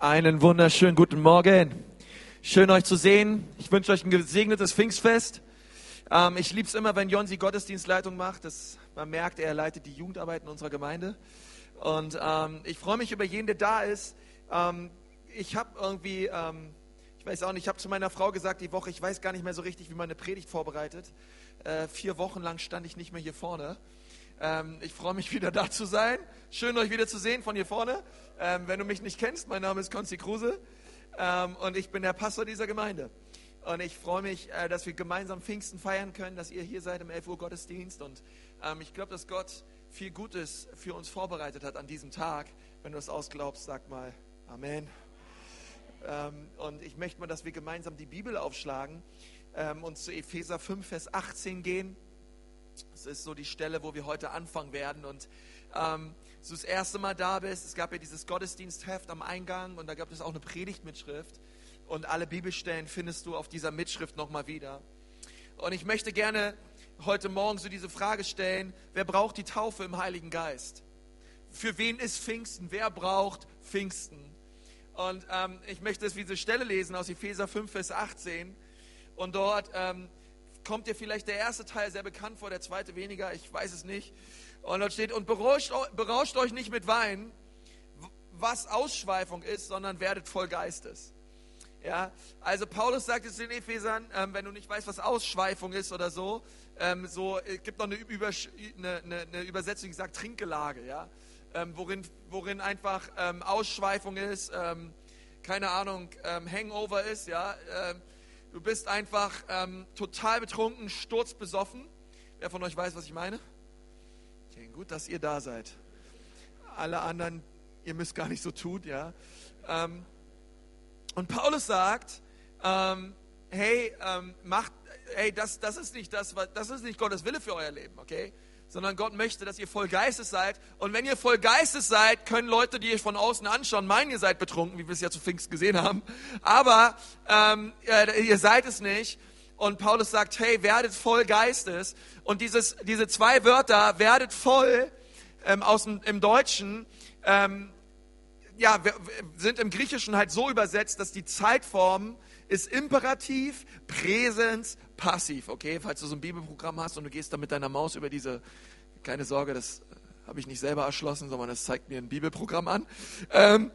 Einen wunderschönen guten Morgen. Schön euch zu sehen. Ich wünsche euch ein gesegnetes Pfingstfest. Ähm, ich liebe es immer, wenn Jonsi Gottesdienstleitung macht. Das, man merkt, er leitet die Jugendarbeit in unserer Gemeinde. Und ähm, ich freue mich über jeden, der da ist. Ähm, ich habe irgendwie, ähm, ich weiß auch nicht, ich habe zu meiner Frau gesagt die Woche, ich weiß gar nicht mehr so richtig, wie man eine Predigt vorbereitet. Äh, vier Wochen lang stand ich nicht mehr hier vorne. Ähm, ich freue mich wieder da zu sein. Schön euch wieder zu sehen von hier vorne. Ähm, wenn du mich nicht kennst, mein Name ist Konzi Kruse ähm, und ich bin der Pastor dieser Gemeinde. Und ich freue mich, äh, dass wir gemeinsam Pfingsten feiern können, dass ihr hier seid im 11 Uhr Gottesdienst. Und ähm, ich glaube, dass Gott viel Gutes für uns vorbereitet hat an diesem Tag. Wenn du es ausglaubst, sag mal Amen. Ähm, und ich möchte mal, dass wir gemeinsam die Bibel aufschlagen ähm, und zu Epheser 5, Vers 18 gehen. Das ist so die Stelle, wo wir heute anfangen werden. Und ähm, du das erste Mal da bist, es gab ja dieses Gottesdienstheft am Eingang und da gab es auch eine Predigtmitschrift. Und alle Bibelstellen findest du auf dieser Mitschrift nochmal wieder. Und ich möchte gerne heute Morgen so diese Frage stellen, wer braucht die Taufe im Heiligen Geist? Für wen ist Pfingsten? Wer braucht Pfingsten? Und ähm, ich möchte wie diese Stelle lesen aus Epheser 5, Vers 18. Und dort ähm, kommt dir vielleicht der erste Teil sehr bekannt vor, der zweite weniger, ich weiß es nicht. Und dort steht, und berauscht, berauscht euch nicht mit Wein, was Ausschweifung ist, sondern werdet voll Geistes. Ja, also Paulus sagt es den Ephesern, ähm, wenn du nicht weißt, was Ausschweifung ist oder so, ähm, so es äh, gibt noch eine, Übersch eine, eine, eine, Übersetzung, die sagt Trinkgelage, ja, ähm, worin, worin einfach ähm, Ausschweifung ist, ähm, keine Ahnung, ähm, Hangover ist, ja, du bist einfach total betrunken, sturzbesoffen. Wer von euch weiß, was ich meine? Okay, gut, dass ihr da seid. Alle anderen, ihr müsst gar nicht so tun, ja. Ähm, und Paulus sagt, ähm, hey, ähm, macht, hey, das, das ist nicht das, das ist nicht Gottes Wille für euer Leben, okay? Sondern Gott möchte, dass ihr voll Geistes seid. Und wenn ihr voll Geistes seid, können Leute, die euch von außen anschauen, meinen, ihr seid betrunken, wie wir es ja zu Pfingst gesehen haben. Aber ähm, ihr seid es nicht. Und Paulus sagt, hey, werdet voll Geistes. Und dieses, diese zwei Wörter, werdet voll, ähm, aus dem, im Deutschen, ähm, ja, sind im Griechischen halt so übersetzt, dass die Zeitform ist Imperativ, Präsens, Passiv. Okay, falls du so ein Bibelprogramm hast und du gehst da mit deiner Maus über diese, keine Sorge, das äh, habe ich nicht selber erschlossen, sondern es zeigt mir ein Bibelprogramm an. Ähm,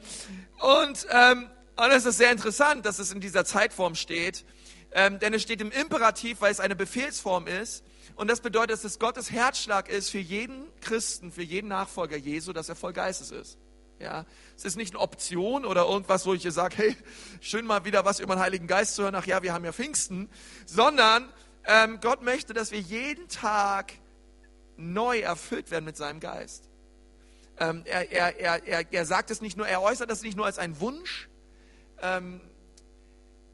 und, ähm, es ist sehr interessant, dass es in dieser Zeitform steht. Ähm, denn es steht im Imperativ, weil es eine Befehlsform ist. Und das bedeutet, dass es Gottes Herzschlag ist für jeden Christen, für jeden Nachfolger Jesu, dass er voll Geistes ist. Ja, es ist nicht eine Option oder irgendwas, wo ich sage, hey, schön mal wieder was über den Heiligen Geist zu hören. Ach ja, wir haben ja Pfingsten, sondern ähm, Gott möchte, dass wir jeden Tag neu erfüllt werden mit seinem Geist. Ähm, er, er, er, er, er sagt es nicht nur, er äußert das nicht nur als einen Wunsch, ähm,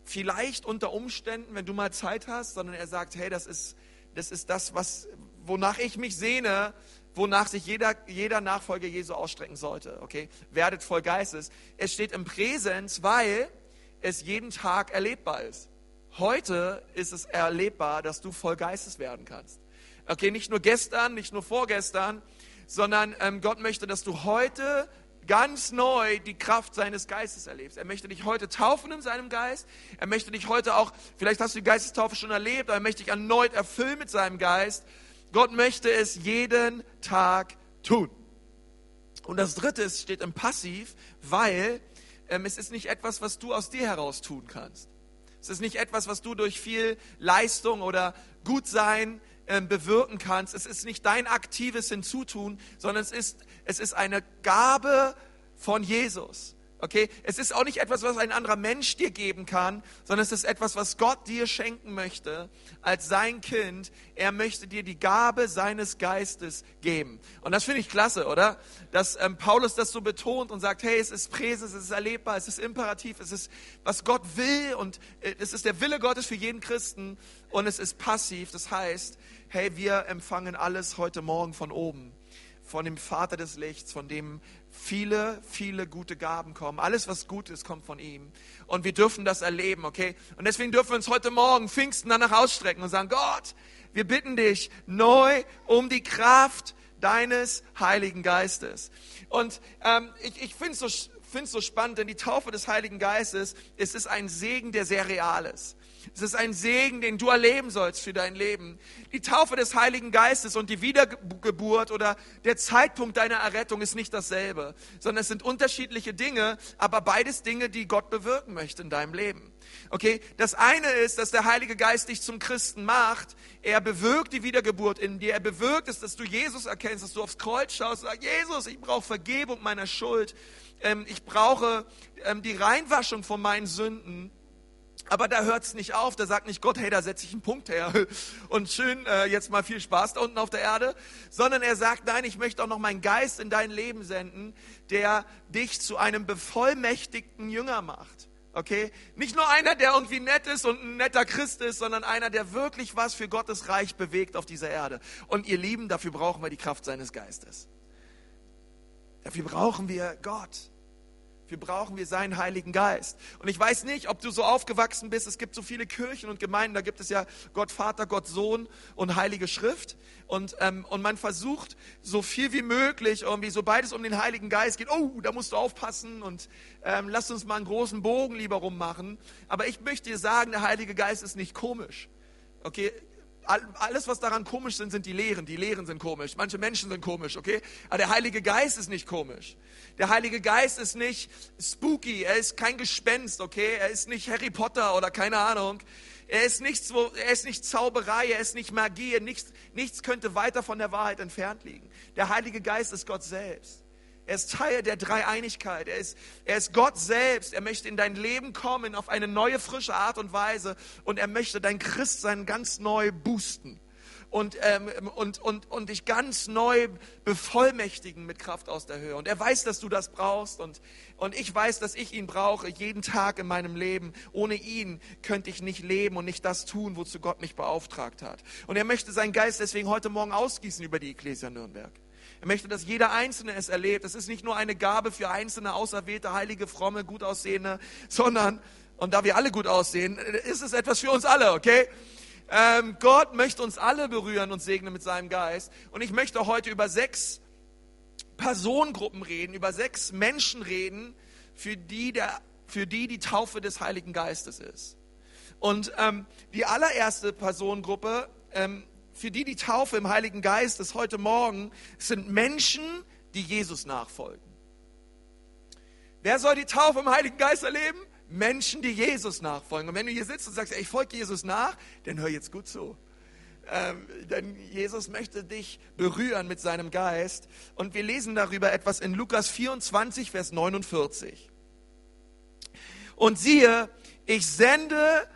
vielleicht unter Umständen, wenn du mal Zeit hast, sondern er sagt, hey, das ist das, ist das was, wonach ich mich sehne, wonach sich jeder, jeder Nachfolger Jesu ausstrecken sollte. Okay? Werdet voll Geistes. Es steht im Präsens, weil es jeden Tag erlebbar ist. Heute ist es erlebbar, dass du voll Geistes werden kannst. Okay, nicht nur gestern, nicht nur vorgestern, sondern ähm, Gott möchte, dass du heute ganz neu die Kraft seines Geistes erlebst. Er möchte dich heute taufen in seinem Geist. Er möchte dich heute auch, vielleicht hast du die Geistestaufe schon erlebt, aber er möchte dich erneut erfüllen mit seinem Geist. Gott möchte es jeden Tag tun. Und das dritte ist, steht im Passiv, weil ähm, es ist nicht etwas, was du aus dir heraus tun kannst. Es ist nicht etwas, was du durch viel Leistung oder Gutsein ähm, bewirken kannst. Es ist nicht dein aktives Hinzutun, sondern es ist, es ist eine Gabe von Jesus. Okay? Es ist auch nicht etwas, was ein anderer Mensch dir geben kann, sondern es ist etwas, was Gott dir schenken möchte als sein Kind. Er möchte dir die Gabe seines Geistes geben. Und das finde ich klasse, oder? Dass ähm, Paulus das so betont und sagt, hey, es ist Präsens, es ist erlebbar, es ist imperativ, es ist, was Gott will und äh, es ist der Wille Gottes für jeden Christen und es ist passiv. Das heißt, hey, wir empfangen alles heute Morgen von oben von dem Vater des Lichts, von dem viele, viele gute Gaben kommen. Alles, was gut ist, kommt von ihm. Und wir dürfen das erleben, okay? Und deswegen dürfen wir uns heute Morgen Pfingsten danach ausstrecken und sagen, Gott, wir bitten dich neu um die Kraft deines Heiligen Geistes. Und ähm, ich, ich finde es so finde es so spannend, denn die Taufe des Heiligen Geistes, es ist ein Segen, der sehr real ist. Es ist ein Segen, den du erleben sollst für dein Leben. Die Taufe des Heiligen Geistes und die Wiedergeburt oder der Zeitpunkt deiner Errettung ist nicht dasselbe, sondern es sind unterschiedliche Dinge, aber beides Dinge, die Gott bewirken möchte in deinem Leben. Okay, das eine ist, dass der Heilige Geist dich zum Christen macht. Er bewirkt die Wiedergeburt in dir. Er bewirkt es, dass du Jesus erkennst, dass du aufs Kreuz schaust und sagst, Jesus, ich brauche Vergebung meiner Schuld. Ähm, ich brauche ähm, die Reinwaschung von meinen Sünden. Aber da hört es nicht auf, da sagt nicht Gott, hey, da setze ich einen Punkt her und schön, äh, jetzt mal viel Spaß da unten auf der Erde, sondern er sagt, nein, ich möchte auch noch meinen Geist in dein Leben senden, der dich zu einem bevollmächtigten Jünger macht. Okay? Nicht nur einer, der irgendwie nett ist und ein netter Christ ist, sondern einer, der wirklich was für Gottes Reich bewegt auf dieser Erde. Und ihr Lieben, dafür brauchen wir die Kraft seines Geistes. Dafür brauchen wir Gott. Wir brauchen wir seinen Heiligen Geist. Und ich weiß nicht, ob du so aufgewachsen bist. Es gibt so viele Kirchen und Gemeinden. Da gibt es ja Gott Vater, Gott Sohn und Heilige Schrift. Und, ähm, und man versucht so viel wie möglich, irgendwie, sobald es um den Heiligen Geist geht, oh, da musst du aufpassen und ähm, lass uns mal einen großen Bogen lieber rummachen. Aber ich möchte dir sagen, der Heilige Geist ist nicht komisch. Okay, alles, was daran komisch sind, sind die Lehren. Die Lehren sind komisch. Manche Menschen sind komisch, okay? Aber der Heilige Geist ist nicht komisch. Der Heilige Geist ist nicht spooky. Er ist kein Gespenst, okay? Er ist nicht Harry Potter oder keine Ahnung. Er ist, nichts, er ist nicht Zauberei, er ist nicht Magie. Nichts, nichts könnte weiter von der Wahrheit entfernt liegen. Der Heilige Geist ist Gott selbst. Er ist Teil der Dreieinigkeit. Er ist, er ist Gott selbst. Er möchte in dein Leben kommen auf eine neue, frische Art und Weise. Und er möchte dein Christsein ganz neu boosten. Und, ähm, und, und, und dich ganz neu bevollmächtigen mit Kraft aus der Höhe. Und er weiß, dass du das brauchst. Und, und ich weiß, dass ich ihn brauche, jeden Tag in meinem Leben. Ohne ihn könnte ich nicht leben und nicht das tun, wozu Gott mich beauftragt hat. Und er möchte seinen Geist deswegen heute Morgen ausgießen über die Ecclesia Nürnberg. Er möchte, dass jeder Einzelne es erlebt. Es ist nicht nur eine Gabe für einzelne, auserwählte, heilige, fromme, gut aussehende, sondern, und da wir alle gut aussehen, ist es etwas für uns alle, okay? Ähm, Gott möchte uns alle berühren und segnen mit seinem Geist. Und ich möchte heute über sechs Personengruppen reden, über sechs Menschen reden, für die der, für die, die Taufe des Heiligen Geistes ist. Und ähm, die allererste Personengruppe ähm, für die die Taufe im Heiligen Geist ist heute Morgen, sind Menschen, die Jesus nachfolgen. Wer soll die Taufe im Heiligen Geist erleben? Menschen, die Jesus nachfolgen. Und wenn du hier sitzt und sagst, ich folge Jesus nach, dann hör jetzt gut zu. Ähm, denn Jesus möchte dich berühren mit seinem Geist. Und wir lesen darüber etwas in Lukas 24, Vers 49. Und siehe, ich sende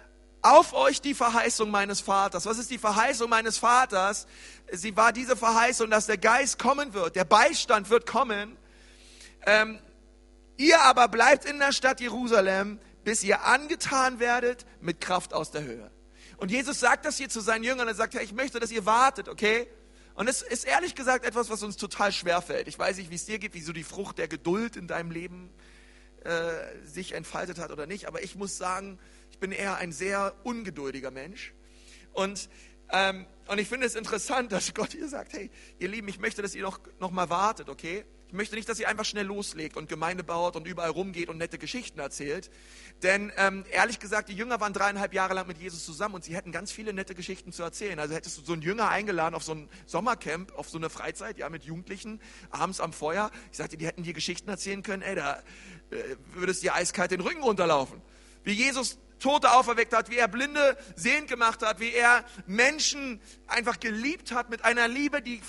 auf euch die Verheißung meines Vaters. Was ist die Verheißung meines Vaters? Sie war diese Verheißung, dass der Geist kommen wird, der Beistand wird kommen. Ähm, ihr aber bleibt in der Stadt Jerusalem, bis ihr angetan werdet mit Kraft aus der Höhe. Und Jesus sagt das hier zu seinen Jüngern. Er sagt, ja, ich möchte, dass ihr wartet, okay? Und es ist ehrlich gesagt etwas, was uns total schwer fällt. Ich weiß nicht, wie es dir geht, wie so die Frucht der Geduld in deinem Leben äh, sich entfaltet hat oder nicht. Aber ich muss sagen, ich bin eher ein sehr ungeduldiger Mensch. Und, ähm, und ich finde es interessant, dass Gott hier sagt, hey, ihr Lieben, ich möchte, dass ihr noch, noch mal wartet, okay? Ich möchte nicht, dass ihr einfach schnell loslegt und Gemeinde baut und überall rumgeht und nette Geschichten erzählt. Denn ähm, ehrlich gesagt, die Jünger waren dreieinhalb Jahre lang mit Jesus zusammen und sie hätten ganz viele nette Geschichten zu erzählen. Also hättest du so einen Jünger eingeladen auf so ein Sommercamp, auf so eine Freizeit, ja, mit Jugendlichen, abends am Feuer. Ich sagte, die hätten dir Geschichten erzählen können, ey, da äh, würdest dir eiskalt den Rücken runterlaufen. Wie Jesus Tote auferweckt hat, wie er Blinde sehend gemacht hat, wie er Menschen einfach geliebt hat mit einer Liebe, die,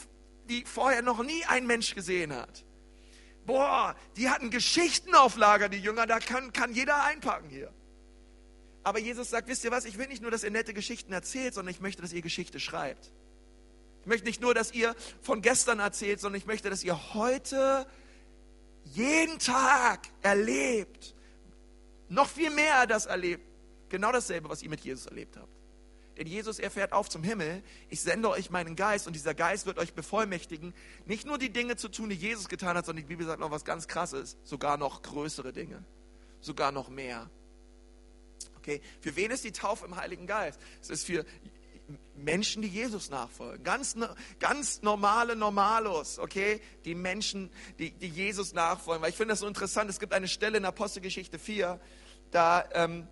die vorher noch nie ein Mensch gesehen hat. Boah, die hatten Geschichten auf Lager, die Jünger, da kann, kann jeder einpacken hier. Aber Jesus sagt, wisst ihr was, ich will nicht nur, dass ihr nette Geschichten erzählt, sondern ich möchte, dass ihr Geschichte schreibt. Ich möchte nicht nur, dass ihr von gestern erzählt, sondern ich möchte, dass ihr heute jeden Tag erlebt, noch viel mehr das erlebt, Genau dasselbe, was ihr mit Jesus erlebt habt. Denn Jesus, er fährt auf zum Himmel. Ich sende euch meinen Geist und dieser Geist wird euch bevollmächtigen, nicht nur die Dinge zu tun, die Jesus getan hat, sondern die Bibel sagt noch was ganz Krasses, sogar noch größere Dinge, sogar noch mehr. Okay, für wen ist die Taufe im Heiligen Geist? Es ist für Menschen, die Jesus nachfolgen. Ganz, ganz normale Normalos, okay? Die Menschen, die, die Jesus nachfolgen. Weil ich finde das so interessant. Es gibt eine Stelle in Apostelgeschichte 4, da, ähm,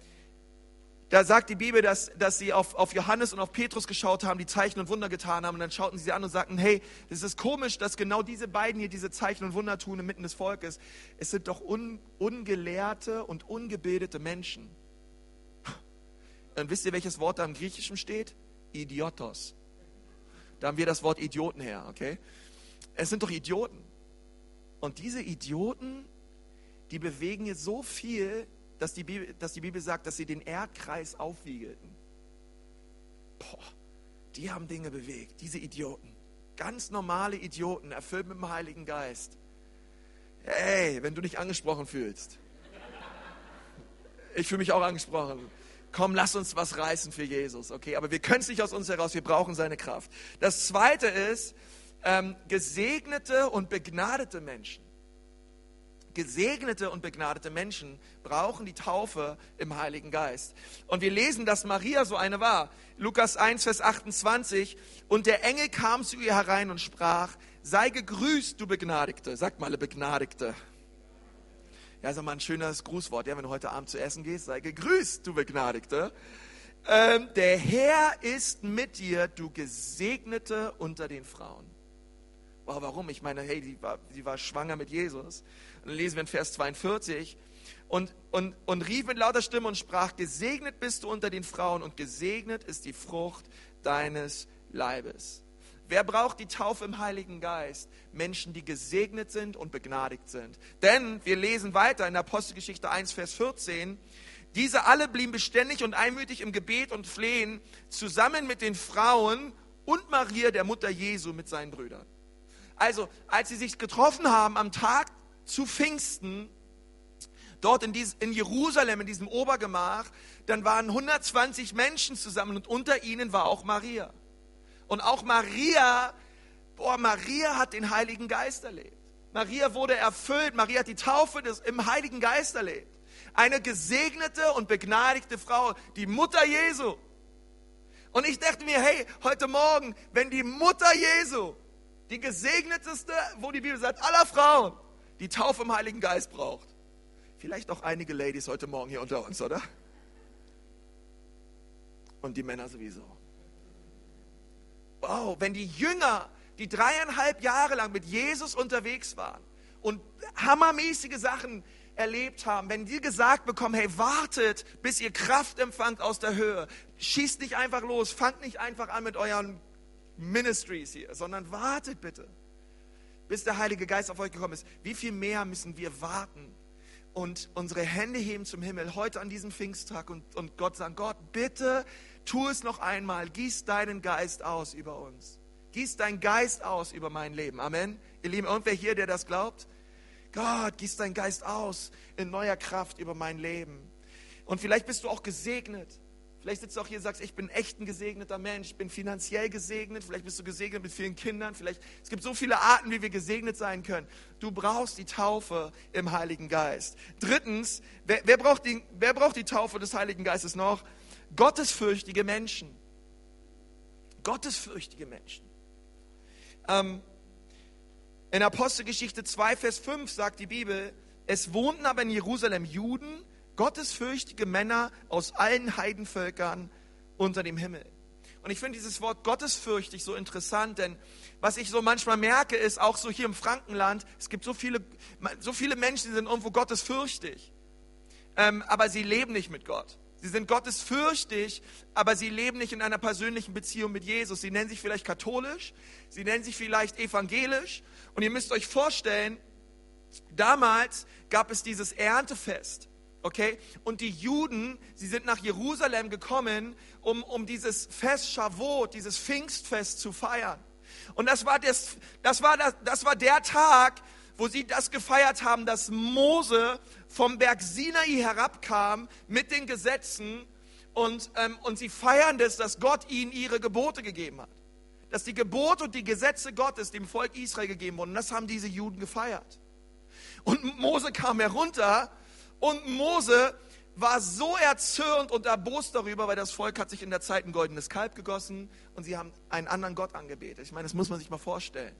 da sagt die Bibel, dass, dass sie auf, auf Johannes und auf Petrus geschaut haben, die Zeichen und Wunder getan haben. Und dann schauten sie sie an und sagten, hey, das ist komisch, dass genau diese beiden hier diese Zeichen und Wunder tun inmitten des Volkes. Es sind doch un, ungelehrte und ungebildete Menschen. Und wisst ihr, welches Wort da im Griechischen steht? Idiotos. Da haben wir das Wort Idioten her, okay? Es sind doch Idioten. Und diese Idioten, die bewegen jetzt so viel, dass die, Bibel, dass die Bibel sagt, dass sie den Erdkreis aufwiegelten. Boah, die haben Dinge bewegt, diese Idioten. Ganz normale Idioten, erfüllt mit dem Heiligen Geist. Hey, wenn du dich angesprochen fühlst. Ich fühle mich auch angesprochen komm, lass uns was reißen für Jesus, okay? Aber wir können es nicht aus uns heraus, wir brauchen seine Kraft. Das zweite ist, ähm, gesegnete und begnadete Menschen. Gesegnete und begnadete Menschen brauchen die Taufe im Heiligen Geist. Und wir lesen, dass Maria so eine war. Lukas 1, Vers 28. Und der Engel kam zu ihr herein und sprach, sei gegrüßt, du Begnadigte. Sagt mal, Begnadigte. Ja, ist mal ein schönes Grußwort, ja, wenn du heute Abend zu essen gehst, sei gegrüßt, du Begnadigte. Ähm, der Herr ist mit dir, du Gesegnete unter den Frauen. Wow, warum? Ich meine, hey, die war, war schwanger mit Jesus. Dann lesen wir in Vers 42. Und, und, und rief mit lauter Stimme und sprach, gesegnet bist du unter den Frauen und gesegnet ist die Frucht deines Leibes. Wer braucht die Taufe im Heiligen Geist? Menschen, die gesegnet sind und begnadigt sind. Denn wir lesen weiter in Apostelgeschichte 1, Vers 14. Diese alle blieben beständig und einmütig im Gebet und Flehen zusammen mit den Frauen und Maria, der Mutter Jesu, mit seinen Brüdern. Also, als sie sich getroffen haben am Tag zu Pfingsten, dort in, dies, in Jerusalem, in diesem Obergemach, dann waren 120 Menschen zusammen und unter ihnen war auch Maria. Und auch Maria, boah, Maria hat den Heiligen Geist erlebt. Maria wurde erfüllt, Maria hat die Taufe des, im Heiligen Geist erlebt. Eine gesegnete und begnadigte Frau, die Mutter Jesu. Und ich dachte mir, hey, heute Morgen, wenn die Mutter Jesu, die gesegneteste, wo die Bibel sagt, aller Frauen, die Taufe im Heiligen Geist braucht. Vielleicht auch einige Ladies heute Morgen hier unter uns, oder? Und die Männer sowieso wow, wenn die Jünger, die dreieinhalb Jahre lang mit Jesus unterwegs waren und hammermäßige Sachen erlebt haben, wenn die gesagt bekommen, hey, wartet, bis ihr Kraft empfangt aus der Höhe, schießt nicht einfach los, fangt nicht einfach an mit euren Ministries hier, sondern wartet bitte, bis der Heilige Geist auf euch gekommen ist. Wie viel mehr müssen wir warten und unsere Hände heben zum Himmel heute an diesem Pfingsttag und, und Gott sagen, Gott, bitte tu es noch einmal, gieß deinen Geist aus über uns. Gieß deinen Geist aus über mein Leben. Amen. Ihr Lieben, irgendwer hier, der das glaubt? Gott, gieß deinen Geist aus in neuer Kraft über mein Leben. Und vielleicht bist du auch gesegnet. Vielleicht sitzt du auch hier und sagst, ich bin echt ein gesegneter Mensch, ich bin finanziell gesegnet, vielleicht bist du gesegnet mit vielen Kindern, vielleicht, es gibt so viele Arten, wie wir gesegnet sein können. Du brauchst die Taufe im Heiligen Geist. Drittens, wer, wer, braucht, die, wer braucht die Taufe des Heiligen Geistes noch? gottesfürchtige Menschen. Gottesfürchtige Menschen. Ähm, in Apostelgeschichte 2, Vers 5 sagt die Bibel, es wohnten aber in Jerusalem Juden, gottesfürchtige Männer aus allen Heidenvölkern unter dem Himmel. Und ich finde dieses Wort gottesfürchtig so interessant, denn was ich so manchmal merke, ist auch so hier im Frankenland, es gibt so viele, so viele Menschen, die sind irgendwo gottesfürchtig, ähm, aber sie leben nicht mit Gott. Sie sind gottesfürchtig, aber sie leben nicht in einer persönlichen Beziehung mit Jesus. Sie nennen sich vielleicht katholisch, sie nennen sich vielleicht evangelisch. Und ihr müsst euch vorstellen, damals gab es dieses Erntefest. Okay? Und die Juden, sie sind nach Jerusalem gekommen, um, um dieses Fest Shavuot, dieses Pfingstfest zu feiern. Und das war, das, das, war das, das war der Tag, wo sie das gefeiert haben, dass Mose vom Berg Sinai herabkam mit den Gesetzen und, ähm, und sie feiern das, dass Gott ihnen ihre Gebote gegeben hat. Dass die Gebote und die Gesetze Gottes dem Volk Israel gegeben wurden. Und das haben diese Juden gefeiert. Und Mose kam herunter und Mose war so erzürnt und erbost darüber, weil das Volk hat sich in der Zeit ein goldenes Kalb gegossen und sie haben einen anderen Gott angebetet. Ich meine, das muss man sich mal vorstellen.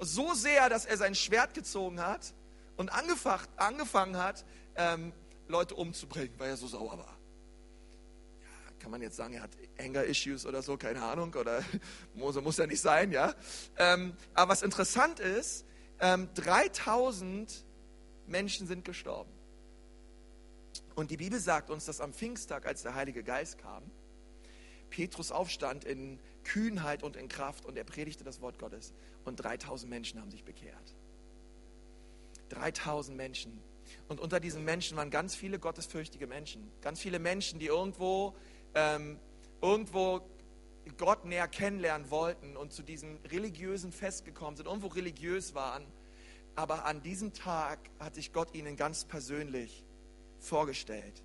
So sehr, dass er sein Schwert gezogen hat und angefangen hat, ähm, Leute umzubringen, weil er so sauer war. Ja, kann man jetzt sagen, er hat Anger-Issues oder so, keine Ahnung, oder Mose muss ja nicht sein, ja. Ähm, aber was interessant ist, ähm, 3000 Menschen sind gestorben. Und die Bibel sagt uns, dass am Pfingsttag, als der Heilige Geist kam, Petrus aufstand in Kühnheit und in Kraft und er predigte das Wort Gottes und 3000 Menschen haben sich bekehrt. 3000 Menschen. Und unter diesen Menschen waren ganz viele gottesfürchtige Menschen. Ganz viele Menschen, die irgendwo, ähm, irgendwo Gott näher kennenlernen wollten und zu diesem religiösen Fest gekommen sind, irgendwo religiös waren. Aber an diesem Tag hat sich Gott ihnen ganz persönlich vorgestellt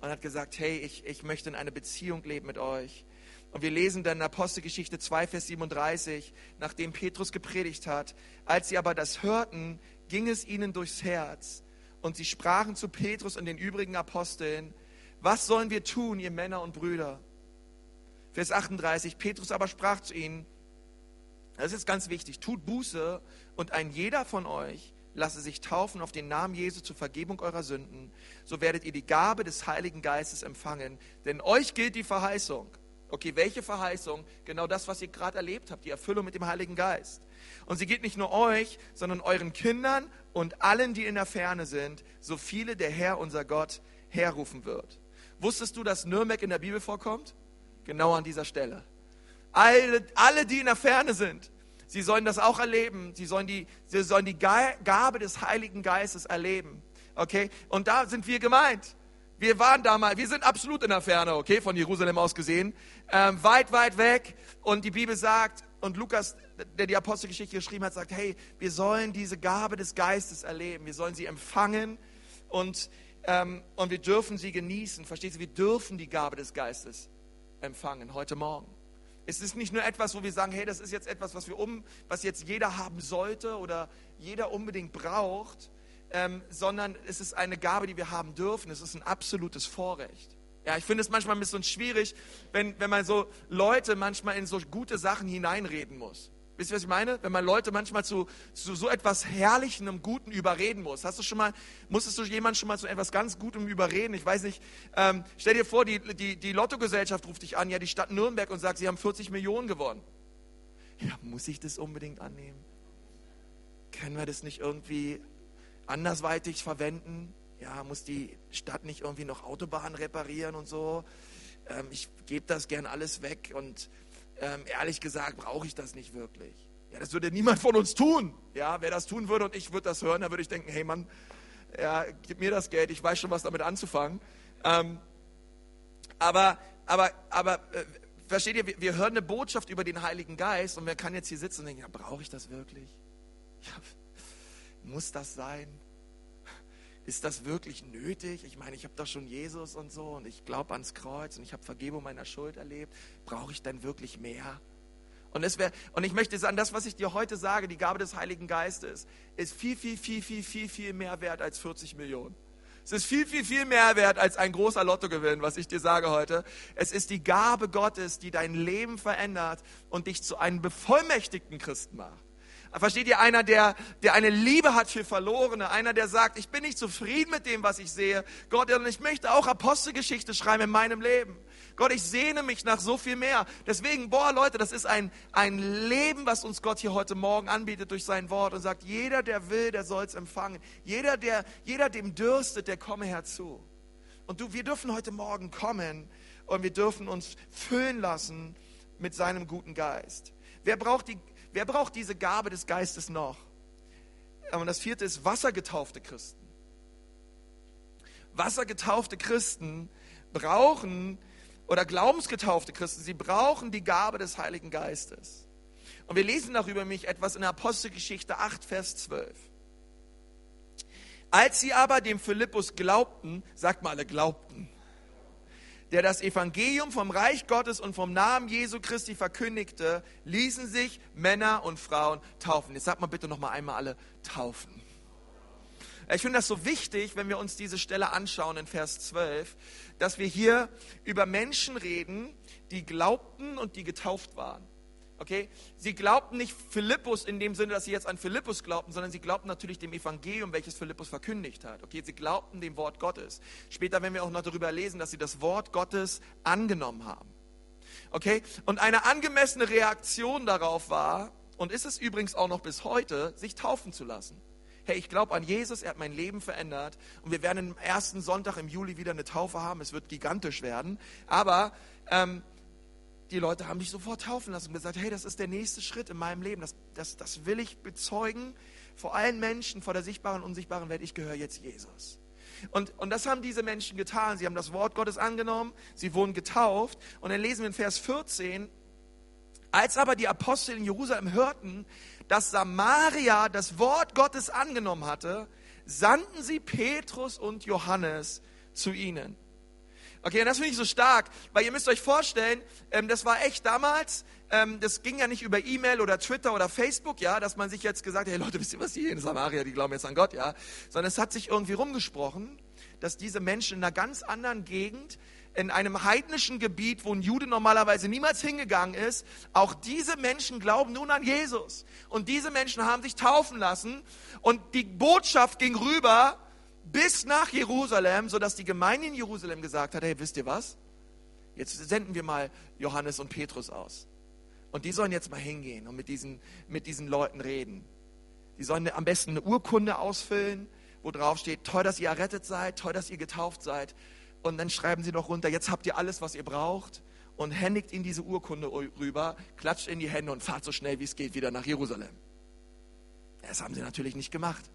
und hat gesagt, hey, ich, ich möchte in einer Beziehung leben mit euch. Und wir lesen dann in Apostelgeschichte 2, Vers 37, nachdem Petrus gepredigt hat, als sie aber das hörten, ging es ihnen durchs Herz und sie sprachen zu Petrus und den übrigen Aposteln, was sollen wir tun, ihr Männer und Brüder? Vers 38, Petrus aber sprach zu ihnen, das ist ganz wichtig, tut Buße und ein jeder von euch lasse sich taufen auf den Namen Jesu zur Vergebung eurer Sünden, so werdet ihr die Gabe des Heiligen Geistes empfangen. Denn euch gilt die Verheißung. Okay, welche Verheißung? Genau das, was ihr gerade erlebt habt, die Erfüllung mit dem Heiligen Geist. Und sie gilt nicht nur euch, sondern euren Kindern und allen, die in der Ferne sind, so viele der Herr, unser Gott, herrufen wird. Wusstest du, dass Nürnberg in der Bibel vorkommt? Genau an dieser Stelle. Alle, alle die in der Ferne sind, Sie sollen das auch erleben. Sie sollen die, sie sollen die Gabe des Heiligen Geistes erleben. Okay? Und da sind wir gemeint. Wir waren damals, wir sind absolut in der Ferne, okay, von Jerusalem aus gesehen, ähm, weit, weit weg. Und die Bibel sagt, und Lukas, der die Apostelgeschichte geschrieben hat, sagt, hey, wir sollen diese Gabe des Geistes erleben. Wir sollen sie empfangen und, ähm, und wir dürfen sie genießen. Verstehst du? Wir dürfen die Gabe des Geistes empfangen heute Morgen. Es ist nicht nur etwas, wo wir sagen, hey, das ist jetzt etwas, was wir um, was jetzt jeder haben sollte oder jeder unbedingt braucht, ähm, sondern es ist eine Gabe, die wir haben dürfen. Es ist ein absolutes Vorrecht. Ja, ich finde es manchmal ein bisschen schwierig, wenn, wenn man so Leute manchmal in so gute Sachen hineinreden muss. Wisst ihr, was ich meine? Wenn man Leute manchmal zu, zu so etwas Herrlichem und Guten überreden muss. Hast du schon mal, musstest du jemanden schon mal zu etwas ganz Gutem überreden? Ich weiß nicht, ähm, stell dir vor, die, die, die Lottogesellschaft ruft dich an, ja, die Stadt Nürnberg und sagt, sie haben 40 Millionen gewonnen. Ja, muss ich das unbedingt annehmen? Können wir das nicht irgendwie andersweitig verwenden? Ja, muss die Stadt nicht irgendwie noch Autobahnen reparieren und so? Ähm, ich gebe das gern alles weg und ähm, ehrlich gesagt brauche ich das nicht wirklich. Ja, das würde niemand von uns tun. Ja, wer das tun würde und ich würde das hören, dann würde ich denken, hey Mann, ja, gib mir das Geld, ich weiß schon, was damit anzufangen. Ähm, aber, aber, aber, äh, versteht ihr, wir, wir, hören eine Botschaft über den Heiligen Geist und wer kann jetzt hier sitzen und denken, ja, brauche ich das wirklich? Ja, muss das sein? Ist das wirklich nötig? Ich meine, ich habe doch schon Jesus und so und ich glaube ans Kreuz und ich habe Vergebung meiner Schuld erlebt. Brauche ich denn wirklich mehr? Und, es wär, und ich möchte sagen, das, was ich dir heute sage, die Gabe des Heiligen Geistes, ist viel, viel, viel, viel, viel, viel mehr wert als 40 Millionen. Es ist viel, viel, viel mehr wert als ein großer Lottogewinn, was ich dir sage heute. Es ist die Gabe Gottes, die dein Leben verändert und dich zu einem bevollmächtigten Christen macht. Versteht ihr, einer, der, der eine Liebe hat für Verlorene, einer, der sagt, ich bin nicht zufrieden mit dem, was ich sehe. Gott, und ich möchte auch Apostelgeschichte schreiben in meinem Leben. Gott, ich sehne mich nach so viel mehr. Deswegen, boah, Leute, das ist ein, ein Leben, was uns Gott hier heute Morgen anbietet durch sein Wort und sagt, jeder, der will, der soll es empfangen. Jeder, der, jeder, dem dürstet, der komme herzu. Und du, wir dürfen heute Morgen kommen und wir dürfen uns füllen lassen mit seinem guten Geist. Wer braucht die, Wer braucht diese Gabe des Geistes noch? Und das vierte ist wassergetaufte Christen. Wassergetaufte Christen brauchen, oder glaubensgetaufte Christen, sie brauchen die Gabe des Heiligen Geistes. Und wir lesen darüber mich etwas in der Apostelgeschichte 8, Vers 12. Als sie aber dem Philippus glaubten, sagt mal alle glaubten, der das Evangelium vom Reich Gottes und vom Namen Jesu Christi verkündigte, ließen sich Männer und Frauen taufen. Jetzt sagt mal bitte noch mal einmal alle taufen. Ich finde das so wichtig, wenn wir uns diese Stelle anschauen in Vers 12, dass wir hier über Menschen reden, die glaubten und die getauft waren. Okay? Sie glaubten nicht Philippus in dem Sinne, dass sie jetzt an Philippus glaubten, sondern sie glaubten natürlich dem Evangelium, welches Philippus verkündigt hat. Okay? Sie glaubten dem Wort Gottes. Später werden wir auch noch darüber lesen, dass sie das Wort Gottes angenommen haben. Okay? Und eine angemessene Reaktion darauf war, und ist es übrigens auch noch bis heute, sich taufen zu lassen. Hey, ich glaube an Jesus, er hat mein Leben verändert und wir werden am ersten Sonntag im Juli wieder eine Taufe haben. Es wird gigantisch werden. Aber ähm, die Leute haben mich sofort taufen lassen und gesagt, hey, das ist der nächste Schritt in meinem Leben. Das, das, das will ich bezeugen vor allen Menschen, vor der sichtbaren und unsichtbaren Welt. Ich gehöre jetzt Jesus. Und, und das haben diese Menschen getan. Sie haben das Wort Gottes angenommen, sie wurden getauft. Und dann lesen wir in Vers 14, als aber die Apostel in Jerusalem hörten, dass Samaria das Wort Gottes angenommen hatte, sandten sie Petrus und Johannes zu ihnen. Okay, und das finde ich so stark, weil ihr müsst euch vorstellen, ähm, das war echt damals, ähm, das ging ja nicht über E-Mail oder Twitter oder Facebook, ja, dass man sich jetzt gesagt hat, hey Leute, wisst ihr was, die hier in Samaria, die glauben jetzt an Gott, ja, sondern es hat sich irgendwie rumgesprochen, dass diese Menschen in einer ganz anderen Gegend, in einem heidnischen Gebiet, wo ein Jude normalerweise niemals hingegangen ist, auch diese Menschen glauben nun an Jesus. Und diese Menschen haben sich taufen lassen und die Botschaft ging rüber bis nach Jerusalem, sodass die Gemeinde in Jerusalem gesagt hat, hey, wisst ihr was? Jetzt senden wir mal Johannes und Petrus aus. Und die sollen jetzt mal hingehen und mit diesen, mit diesen Leuten reden. Die sollen am besten eine Urkunde ausfüllen, wo drauf steht, toll, dass ihr errettet seid, toll, dass ihr getauft seid. Und dann schreiben sie noch runter, jetzt habt ihr alles, was ihr braucht und händigt ihnen diese Urkunde rüber, klatscht in die Hände und fahrt so schnell wie es geht wieder nach Jerusalem. Das haben sie natürlich nicht gemacht.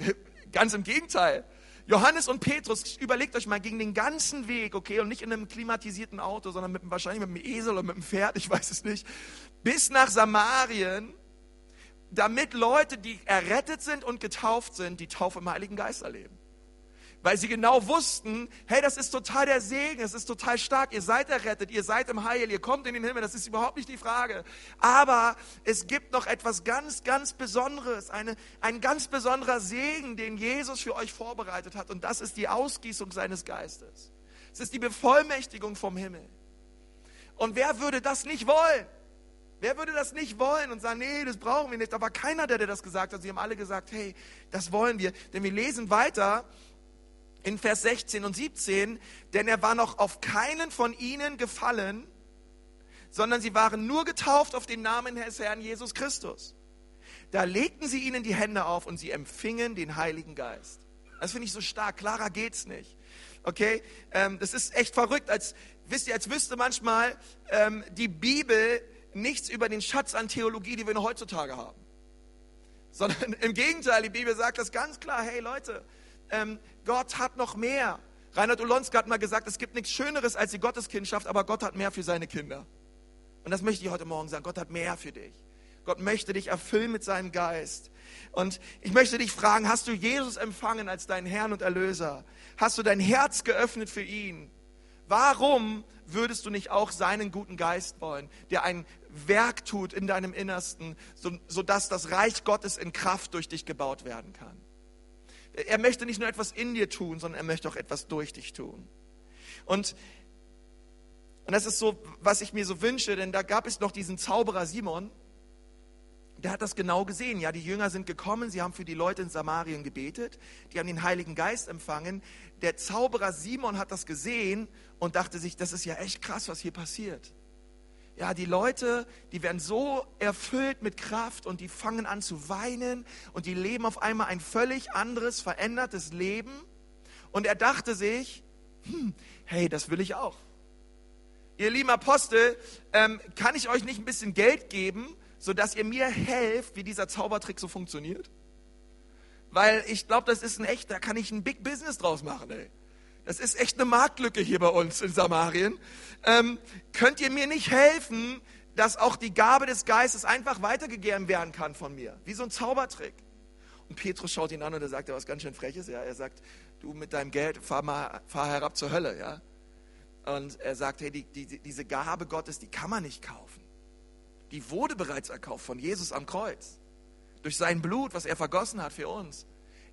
Ganz im Gegenteil. Johannes und Petrus, überlegt euch mal, gegen den ganzen Weg, okay, und nicht in einem klimatisierten Auto, sondern mit, wahrscheinlich mit einem Esel oder mit einem Pferd, ich weiß es nicht, bis nach Samarien, damit Leute, die errettet sind und getauft sind, die Taufe im Heiligen Geist erleben weil sie genau wussten, hey, das ist total der Segen, es ist total stark, ihr seid errettet, ihr seid im Heil, ihr kommt in den Himmel, das ist überhaupt nicht die Frage. Aber es gibt noch etwas ganz, ganz Besonderes, eine, ein ganz besonderer Segen, den Jesus für euch vorbereitet hat und das ist die Ausgießung seines Geistes. Es ist die Bevollmächtigung vom Himmel. Und wer würde das nicht wollen? Wer würde das nicht wollen und sagen, nee, das brauchen wir nicht. Da war keiner, der, der das gesagt hat. Sie haben alle gesagt, hey, das wollen wir. Denn wir lesen weiter in Vers 16 und 17, denn er war noch auf keinen von ihnen gefallen, sondern sie waren nur getauft auf den Namen des Herrn Jesus Christus. Da legten sie ihnen die Hände auf und sie empfingen den Heiligen Geist. Das finde ich so stark, klarer geht's nicht. Okay, ähm, das ist echt verrückt, als wisst ihr, als wüsste manchmal ähm, die Bibel nichts über den Schatz an Theologie, die wir noch heutzutage haben. Sondern im Gegenteil, die Bibel sagt das ganz klar, hey Leute, ähm, Gott hat noch mehr. Reinhard Olonska hat mal gesagt, es gibt nichts Schöneres als die Gotteskindschaft, aber Gott hat mehr für seine Kinder. Und das möchte ich heute Morgen sagen. Gott hat mehr für dich. Gott möchte dich erfüllen mit seinem Geist. Und ich möchte dich fragen, hast du Jesus empfangen als deinen Herrn und Erlöser? Hast du dein Herz geöffnet für ihn? Warum würdest du nicht auch seinen guten Geist wollen, der ein Werk tut in deinem Innersten, sodass das Reich Gottes in Kraft durch dich gebaut werden kann? Er möchte nicht nur etwas in dir tun, sondern er möchte auch etwas durch dich tun. Und, und das ist so, was ich mir so wünsche, denn da gab es noch diesen Zauberer Simon, der hat das genau gesehen. Ja, die Jünger sind gekommen, sie haben für die Leute in Samarien gebetet, die haben den Heiligen Geist empfangen. Der Zauberer Simon hat das gesehen und dachte sich, das ist ja echt krass, was hier passiert. Ja, die Leute, die werden so erfüllt mit Kraft und die fangen an zu weinen und die leben auf einmal ein völlig anderes, verändertes Leben. Und er dachte sich, hm, hey, das will ich auch. Ihr lieben Apostel, ähm, kann ich euch nicht ein bisschen Geld geben, sodass ihr mir helft, wie dieser Zaubertrick so funktioniert? Weil ich glaube, das ist ein echt, da kann ich ein Big Business draus machen, ey. Das ist echt eine Marktlücke hier bei uns in Samarien. Ähm, könnt ihr mir nicht helfen, dass auch die Gabe des Geistes einfach weitergegeben werden kann von mir? Wie so ein Zaubertrick. Und Petrus schaut ihn an und er sagt, er was ganz schön freches. Ja, er sagt, du mit deinem Geld fahr mal, fahr herab zur Hölle. Ja. Und er sagt, hey, die, die, diese Gabe Gottes, die kann man nicht kaufen. Die wurde bereits erkauft von Jesus am Kreuz. durch sein Blut, was er vergossen hat für uns.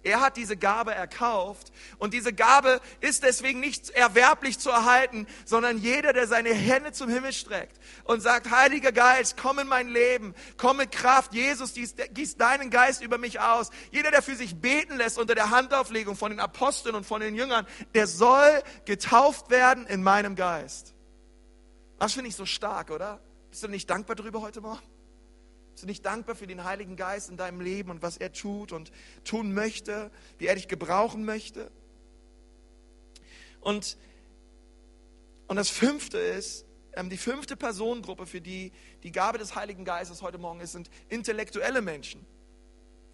Er hat diese Gabe erkauft und diese Gabe ist deswegen nicht erwerblich zu erhalten, sondern jeder, der seine Hände zum Himmel streckt und sagt, Heiliger Geist, komm in mein Leben, komm mit Kraft, Jesus, gieß deinen Geist über mich aus. Jeder, der für sich beten lässt unter der Handauflegung von den Aposteln und von den Jüngern, der soll getauft werden in meinem Geist. Das finde ich so stark, oder? Bist du nicht dankbar darüber heute Morgen? Bist du nicht dankbar für den Heiligen Geist in deinem Leben und was er tut und tun möchte, wie er dich gebrauchen möchte? Und, und das fünfte ist, ähm, die fünfte Personengruppe, für die die Gabe des Heiligen Geistes heute Morgen ist, sind intellektuelle Menschen.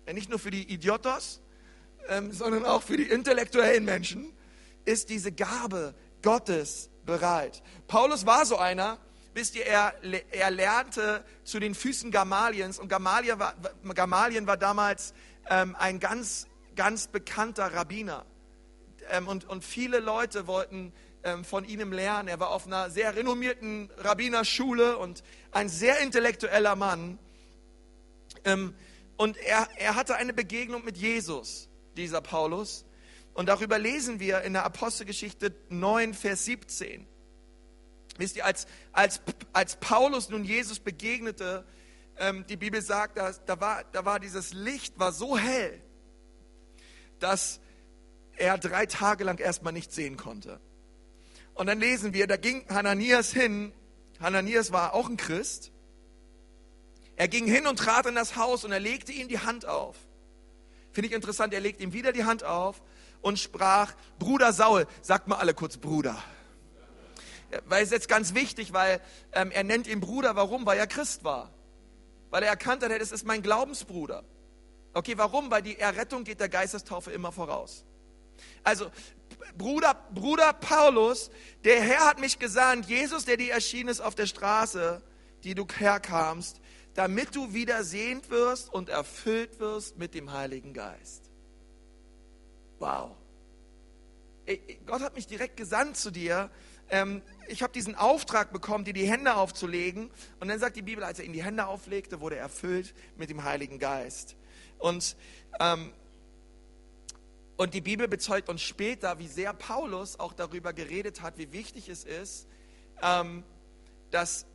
Nicht nur für die Idiotos, ähm, sondern auch für die intellektuellen Menschen ist diese Gabe Gottes bereit. Paulus war so einer, wisst ihr, er, er lernte zu den Füßen Gamaliens und Gamalien war, Gamalien war damals ähm, ein ganz, ganz bekannter Rabbiner. Ähm, und, und viele Leute wollten ähm, von ihm lernen. Er war auf einer sehr renommierten Rabbinerschule und ein sehr intellektueller Mann. Ähm, und er, er hatte eine Begegnung mit Jesus, dieser Paulus. Und darüber lesen wir in der Apostelgeschichte 9, Vers 17. Wisst ihr, als, als, als Paulus nun Jesus begegnete, ähm, die Bibel sagt, da, da, war, da war dieses Licht war so hell, dass er drei Tage lang erstmal nicht sehen konnte. Und dann lesen wir, da ging Hananias hin. Hananias war auch ein Christ. Er ging hin und trat in das Haus und er legte ihm die Hand auf. Finde ich interessant, er legte ihm wieder die Hand auf und sprach, Bruder Saul, sagt mal alle kurz Bruder weil es jetzt ganz wichtig, weil ähm, er nennt ihn Bruder. Warum? Weil er Christ war. Weil er erkannt hat, hey, das ist mein Glaubensbruder. Okay, warum? Weil die Errettung geht der Geistestaufe immer voraus. Also, Bruder, Bruder Paulus, der Herr hat mich gesandt, Jesus, der dir erschienen ist auf der Straße, die du herkamst, damit du wieder sehend wirst und erfüllt wirst mit dem Heiligen Geist. Wow. Gott hat mich direkt gesandt zu dir, ähm, ich habe diesen Auftrag bekommen, dir die Hände aufzulegen. Und dann sagt die Bibel, als er ihm die Hände auflegte, wurde er erfüllt mit dem Heiligen Geist. Und, ähm, und die Bibel bezeugt uns später, wie sehr Paulus auch darüber geredet hat, wie wichtig es ist, ähm, dass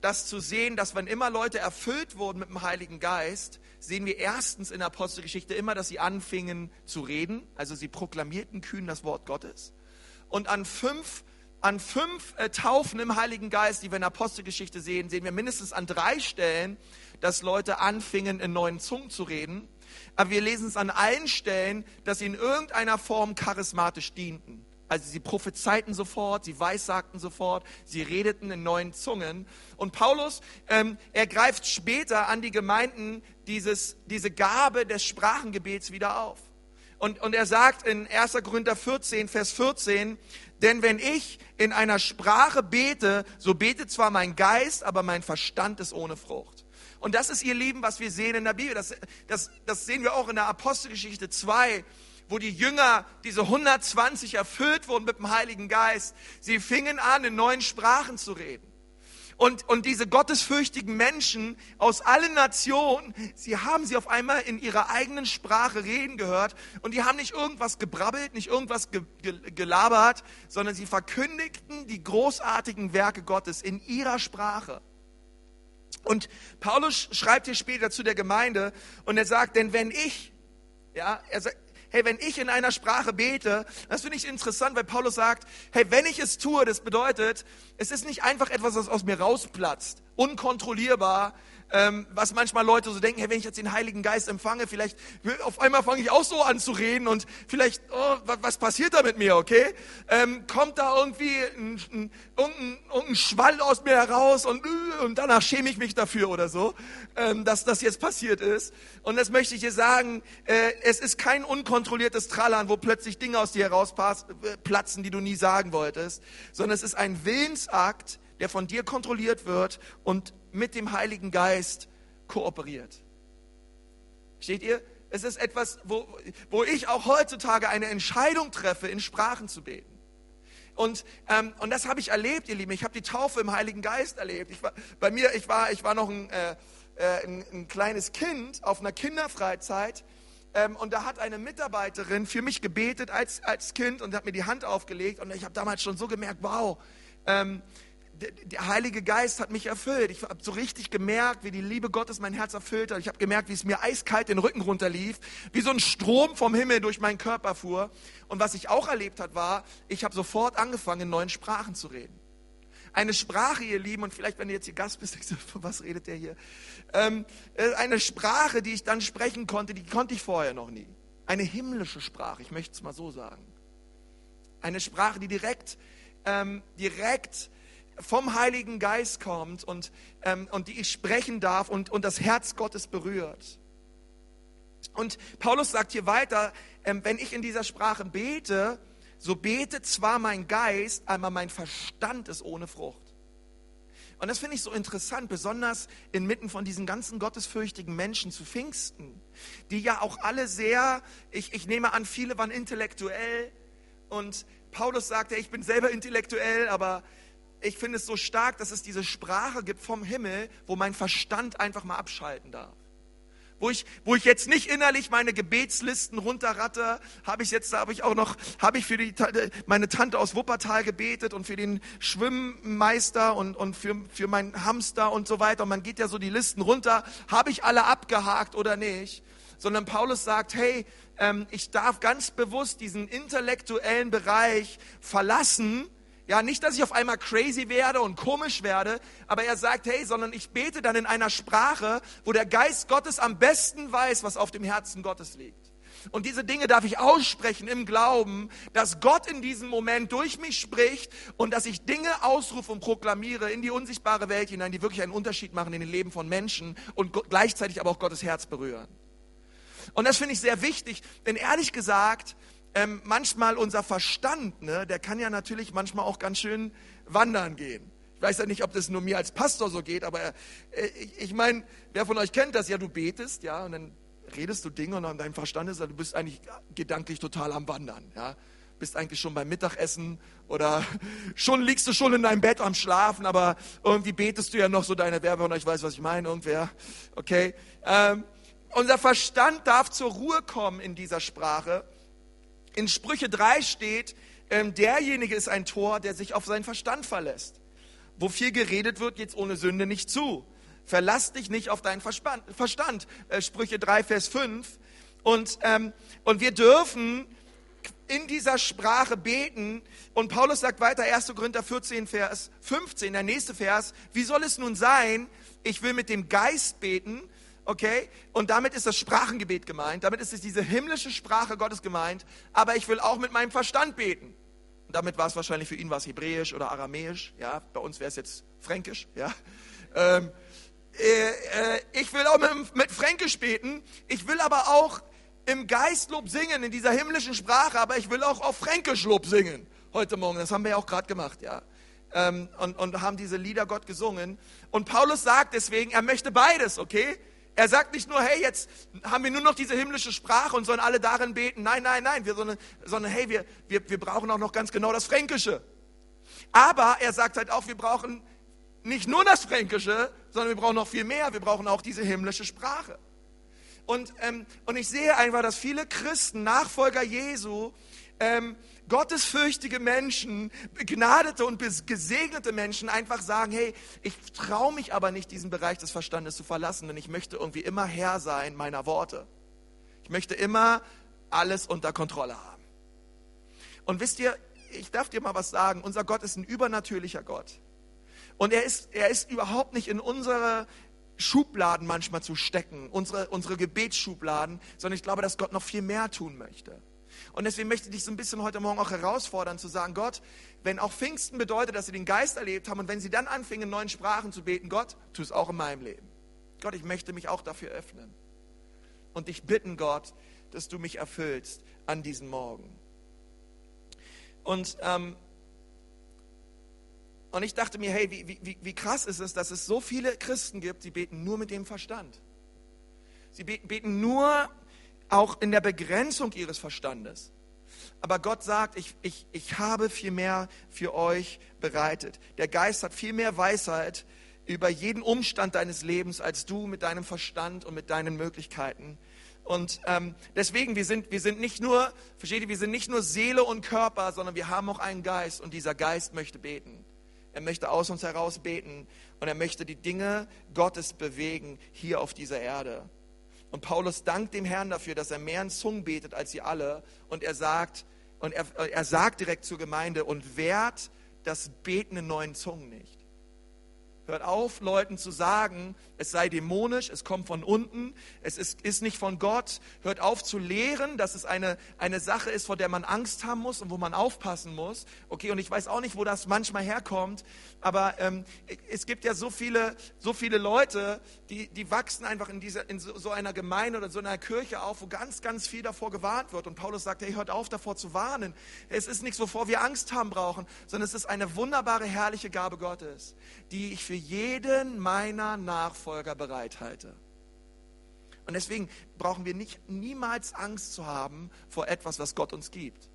das zu sehen, dass wenn immer Leute erfüllt wurden mit dem Heiligen Geist, sehen wir erstens in der Apostelgeschichte immer, dass sie anfingen zu reden, also sie proklamierten kühn das Wort Gottes. Und an fünf an fünf äh, Taufen im Heiligen Geist, die wir in der Apostelgeschichte sehen, sehen wir mindestens an drei Stellen, dass Leute anfingen, in neuen Zungen zu reden. Aber wir lesen es an allen Stellen, dass sie in irgendeiner Form charismatisch dienten. Also sie prophezeiten sofort, sie weissagten sofort, sie redeten in neuen Zungen. Und Paulus ähm, ergreift später an die Gemeinden dieses, diese Gabe des Sprachengebets wieder auf. Und, und er sagt in 1. Korinther 14, Vers 14, denn wenn ich in einer Sprache bete, so betet zwar mein Geist, aber mein Verstand ist ohne Frucht. Und das ist ihr Lieben, was wir sehen in der Bibel. Das, das, das sehen wir auch in der Apostelgeschichte 2, wo die Jünger, diese 120 erfüllt wurden mit dem Heiligen Geist. Sie fingen an, in neuen Sprachen zu reden. Und, und diese gottesfürchtigen Menschen aus allen Nationen, sie haben sie auf einmal in ihrer eigenen Sprache reden gehört. Und die haben nicht irgendwas gebrabbelt, nicht irgendwas ge, ge, gelabert, sondern sie verkündigten die großartigen Werke Gottes in ihrer Sprache. Und Paulus schreibt hier später zu der Gemeinde und er sagt, denn wenn ich, ja, er sagt, hey, wenn ich in einer Sprache bete, das finde ich interessant, weil Paulus sagt, hey, wenn ich es tue, das bedeutet, es ist nicht einfach etwas, was aus mir rausplatzt, unkontrollierbar, ähm, was manchmal Leute so denken, hey, wenn ich jetzt den Heiligen Geist empfange, vielleicht auf einmal fange ich auch so an zu reden und vielleicht, oh, was, was passiert da mit mir, okay? Ähm, kommt da irgendwie ein, ein, ein, ein, Schwall aus mir heraus und, und danach schäme ich mich dafür oder so, ähm, dass das jetzt passiert ist. Und das möchte ich dir sagen, äh, es ist kein unkontrolliertes Trallern, wo plötzlich Dinge aus dir herausplatzen, die du nie sagen wolltest, sondern es ist ein Willensakt, der von dir kontrolliert wird und mit dem Heiligen Geist kooperiert. Steht ihr? Es ist etwas, wo, wo ich auch heutzutage eine Entscheidung treffe, in Sprachen zu beten. Und, ähm, und das habe ich erlebt, ihr Lieben. Ich habe die Taufe im Heiligen Geist erlebt. Ich war, bei mir, ich war, ich war noch ein, äh, äh, ein, ein, kleines Kind auf einer Kinderfreizeit ähm, und da hat eine Mitarbeiterin für mich gebetet als, als Kind und hat mir die Hand aufgelegt und ich habe damals schon so gemerkt, wow, ähm, der Heilige Geist hat mich erfüllt. Ich habe so richtig gemerkt, wie die Liebe Gottes mein Herz erfüllt hat. Ich habe gemerkt, wie es mir eiskalt den Rücken runterlief, wie so ein Strom vom Himmel durch meinen Körper fuhr. Und was ich auch erlebt hat, war, ich habe sofort angefangen, in neuen Sprachen zu reden. Eine Sprache, ihr Lieben, und vielleicht, wenn du jetzt hier Gast bist, du, was redet der hier? Ähm, äh, eine Sprache, die ich dann sprechen konnte, die konnte ich vorher noch nie. Eine himmlische Sprache, ich möchte es mal so sagen. Eine Sprache, die direkt, ähm, direkt vom Heiligen Geist kommt und, ähm, und die ich sprechen darf und, und das Herz Gottes berührt. Und Paulus sagt hier weiter, ähm, wenn ich in dieser Sprache bete, so betet zwar mein Geist, aber mein Verstand ist ohne Frucht. Und das finde ich so interessant, besonders inmitten von diesen ganzen gottesfürchtigen Menschen zu Pfingsten, die ja auch alle sehr, ich, ich nehme an, viele waren intellektuell und Paulus sagte, ich bin selber intellektuell, aber ich finde es so stark, dass es diese Sprache gibt vom Himmel, wo mein Verstand einfach mal abschalten darf. Wo ich, wo ich jetzt nicht innerlich meine Gebetslisten runterratte, habe ich jetzt, habe ich auch noch, habe ich für die, meine Tante aus Wuppertal gebetet und für den Schwimmmeister und, und für, für meinen Hamster und so weiter. Und man geht ja so die Listen runter, habe ich alle abgehakt oder nicht? Sondern Paulus sagt, hey, ähm, ich darf ganz bewusst diesen intellektuellen Bereich verlassen, ja, nicht, dass ich auf einmal crazy werde und komisch werde, aber er sagt, hey, sondern ich bete dann in einer Sprache, wo der Geist Gottes am besten weiß, was auf dem Herzen Gottes liegt. Und diese Dinge darf ich aussprechen im Glauben, dass Gott in diesem Moment durch mich spricht und dass ich Dinge ausrufe und proklamiere in die unsichtbare Welt hinein, die wirklich einen Unterschied machen in den Leben von Menschen und gleichzeitig aber auch Gottes Herz berühren. Und das finde ich sehr wichtig, denn ehrlich gesagt, ähm, manchmal unser Verstand, ne, der kann ja natürlich manchmal auch ganz schön wandern gehen. Ich weiß ja nicht, ob das nur mir als Pastor so geht, aber äh, ich, ich meine, wer von euch kennt das? Ja, du betest, ja, und dann redest du Dinge und dein Verstand ist, du bist eigentlich gedanklich total am Wandern, ja. Bist eigentlich schon beim Mittagessen oder schon liegst du schon in deinem Bett am Schlafen, aber irgendwie betest du ja noch so deine Werbe und ich weiß, was ich meine, irgendwer, okay. Ähm, unser Verstand darf zur Ruhe kommen in dieser Sprache in Sprüche 3 steht, ähm, derjenige ist ein Tor, der sich auf seinen Verstand verlässt. Wo viel geredet wird, geht's ohne Sünde nicht zu. Verlass dich nicht auf deinen Verstand. Äh, Sprüche 3, Vers 5. Und, ähm, und wir dürfen in dieser Sprache beten. Und Paulus sagt weiter, 1. Korinther 14, Vers 15, der nächste Vers, wie soll es nun sein, ich will mit dem Geist beten, okay? Und damit ist das Sprachengebet gemeint, damit ist es diese himmlische Sprache Gottes gemeint, aber ich will auch mit meinem Verstand beten. Und damit war es wahrscheinlich für ihn was Hebräisch oder Aramäisch, ja? Bei uns wäre es jetzt Fränkisch, ja? Ähm, äh, äh, ich will auch mit, mit Fränkisch beten, ich will aber auch im Geistlob singen, in dieser himmlischen Sprache, aber ich will auch auf Fränkisch Lob singen heute Morgen. Das haben wir ja auch gerade gemacht, ja. Ähm, und, und haben diese Lieder Gott gesungen. Und Paulus sagt deswegen, er möchte beides, okay? Er sagt nicht nur, hey, jetzt haben wir nur noch diese himmlische Sprache und sollen alle darin beten. Nein, nein, nein, wir, sondern, sondern hey, wir, wir, wir brauchen auch noch ganz genau das Fränkische. Aber er sagt halt auch, wir brauchen nicht nur das Fränkische, sondern wir brauchen noch viel mehr. Wir brauchen auch diese himmlische Sprache. Und, ähm, und ich sehe einfach, dass viele Christen, Nachfolger Jesu, ähm, gottesfürchtige Menschen, begnadete und gesegnete Menschen einfach sagen, hey, ich traue mich aber nicht, diesen Bereich des Verstandes zu verlassen, denn ich möchte irgendwie immer Herr sein meiner Worte. Ich möchte immer alles unter Kontrolle haben. Und wisst ihr, ich darf dir mal was sagen, unser Gott ist ein übernatürlicher Gott. Und er ist, er ist überhaupt nicht in unsere Schubladen manchmal zu stecken, unsere, unsere Gebetsschubladen, sondern ich glaube, dass Gott noch viel mehr tun möchte. Und deswegen möchte ich dich so ein bisschen heute Morgen auch herausfordern, zu sagen, Gott, wenn auch Pfingsten bedeutet, dass sie den Geist erlebt haben und wenn sie dann anfingen, in neuen Sprachen zu beten, Gott, tu es auch in meinem Leben. Gott, ich möchte mich auch dafür öffnen. Und dich bitten, Gott, dass du mich erfüllst an diesem Morgen. Und, ähm, und ich dachte mir, hey, wie, wie, wie krass ist es, dass es so viele Christen gibt, die beten nur mit dem Verstand. Sie beten, beten nur auch in der Begrenzung ihres Verstandes. Aber Gott sagt, ich, ich, ich habe viel mehr für euch bereitet. Der Geist hat viel mehr Weisheit über jeden Umstand deines Lebens als du mit deinem Verstand und mit deinen Möglichkeiten. Und ähm, deswegen, wir sind, wir sind nicht nur, versteht ihr, wir sind nicht nur Seele und Körper, sondern wir haben auch einen Geist und dieser Geist möchte beten. Er möchte aus uns heraus beten und er möchte die Dinge Gottes bewegen hier auf dieser Erde. Und Paulus dankt dem Herrn dafür, dass er mehr in Zungen betet als sie alle. Und er sagt, und er, er sagt direkt zur Gemeinde, und wehrt das Beten in neuen Zungen nicht. Hört auf, Leuten zu sagen, es sei dämonisch, es kommt von unten, es ist, ist nicht von Gott. Hört auf zu lehren, dass es eine, eine Sache ist, vor der man Angst haben muss und wo man aufpassen muss. Okay, und ich weiß auch nicht, wo das manchmal herkommt, aber ähm, es gibt ja so viele, so viele Leute, die, die wachsen einfach in, dieser, in so, so einer Gemeinde oder so einer Kirche auf, wo ganz, ganz viel davor gewarnt wird. Und Paulus sagt, hey, hört auf davor zu warnen. Es ist nichts, wovor wir Angst haben brauchen, sondern es ist eine wunderbare, herrliche Gabe Gottes, die ich für jeden meiner Nachfolger bereithalte. Und deswegen brauchen wir nicht, niemals Angst zu haben vor etwas, was Gott uns gibt.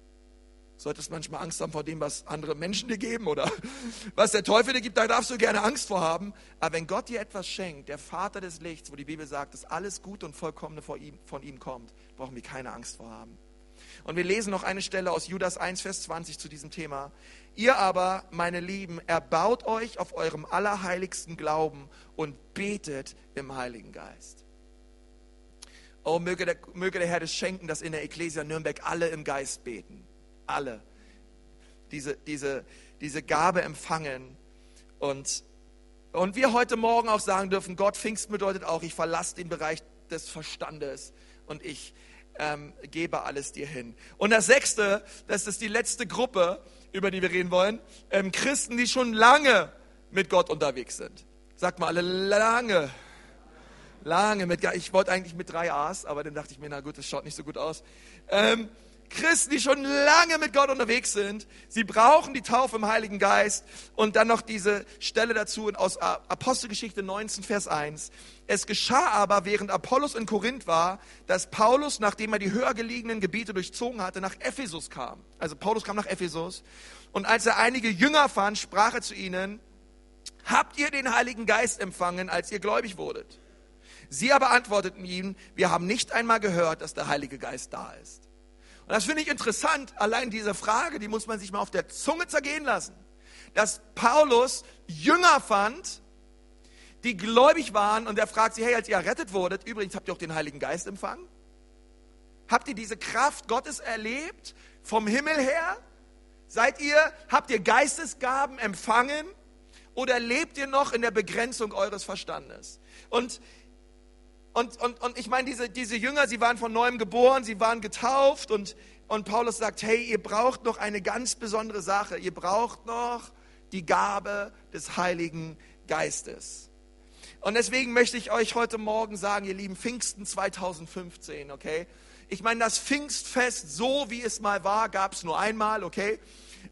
Solltest manchmal Angst haben vor dem, was andere Menschen dir geben oder was der Teufel dir gibt, da darfst du gerne Angst vor haben. Aber wenn Gott dir etwas schenkt, der Vater des Lichts, wo die Bibel sagt, dass alles Gute und Vollkommene von ihm, von ihm kommt, brauchen wir keine Angst vor haben. Und wir lesen noch eine Stelle aus Judas 1, Vers 20 zu diesem Thema. Ihr aber, meine Lieben, erbaut euch auf eurem allerheiligsten Glauben und betet im Heiligen Geist. Oh, möge der, möge der Herr das schenken, dass in der Ecclesia Nürnberg alle im Geist beten. Alle. Diese, diese, diese Gabe empfangen. Und, und wir heute Morgen auch sagen dürfen, Gott, Pfingst bedeutet auch, ich verlasse den Bereich des Verstandes und ich ähm, gebe alles dir hin. Und das Sechste, das ist die letzte Gruppe, über die wir reden wollen, ähm, Christen, die schon lange mit Gott unterwegs sind. Sagt mal alle lange. Lange mit, ich wollte eigentlich mit drei A's, aber dann dachte ich mir, na gut, das schaut nicht so gut aus. Ähm, Christen, die schon lange mit Gott unterwegs sind, sie brauchen die Taufe im Heiligen Geist. Und dann noch diese Stelle dazu aus Apostelgeschichte 19, Vers 1. Es geschah aber, während Apollos in Korinth war, dass Paulus, nachdem er die höher gelegenen Gebiete durchzogen hatte, nach Ephesus kam. Also Paulus kam nach Ephesus. Und als er einige Jünger fand, sprach er zu ihnen, habt ihr den Heiligen Geist empfangen, als ihr gläubig wurdet? Sie aber antworteten ihm, wir haben nicht einmal gehört, dass der Heilige Geist da ist. Und das finde ich interessant, allein diese Frage, die muss man sich mal auf der Zunge zergehen lassen. Dass Paulus Jünger fand, die gläubig waren und er fragt sie, hey, als ihr errettet wurdet, übrigens habt ihr auch den Heiligen Geist empfangen? Habt ihr diese Kraft Gottes erlebt vom Himmel her? Seid ihr, habt ihr Geistesgaben empfangen oder lebt ihr noch in der Begrenzung eures Verstandes? Und und, und, und ich meine, diese, diese Jünger, sie waren von neuem geboren, sie waren getauft und, und Paulus sagt, hey, ihr braucht noch eine ganz besondere Sache. Ihr braucht noch die Gabe des Heiligen Geistes. Und deswegen möchte ich euch heute Morgen sagen, ihr lieben Pfingsten 2015, okay? Ich meine, das Pfingstfest, so wie es mal war, gab es nur einmal, okay?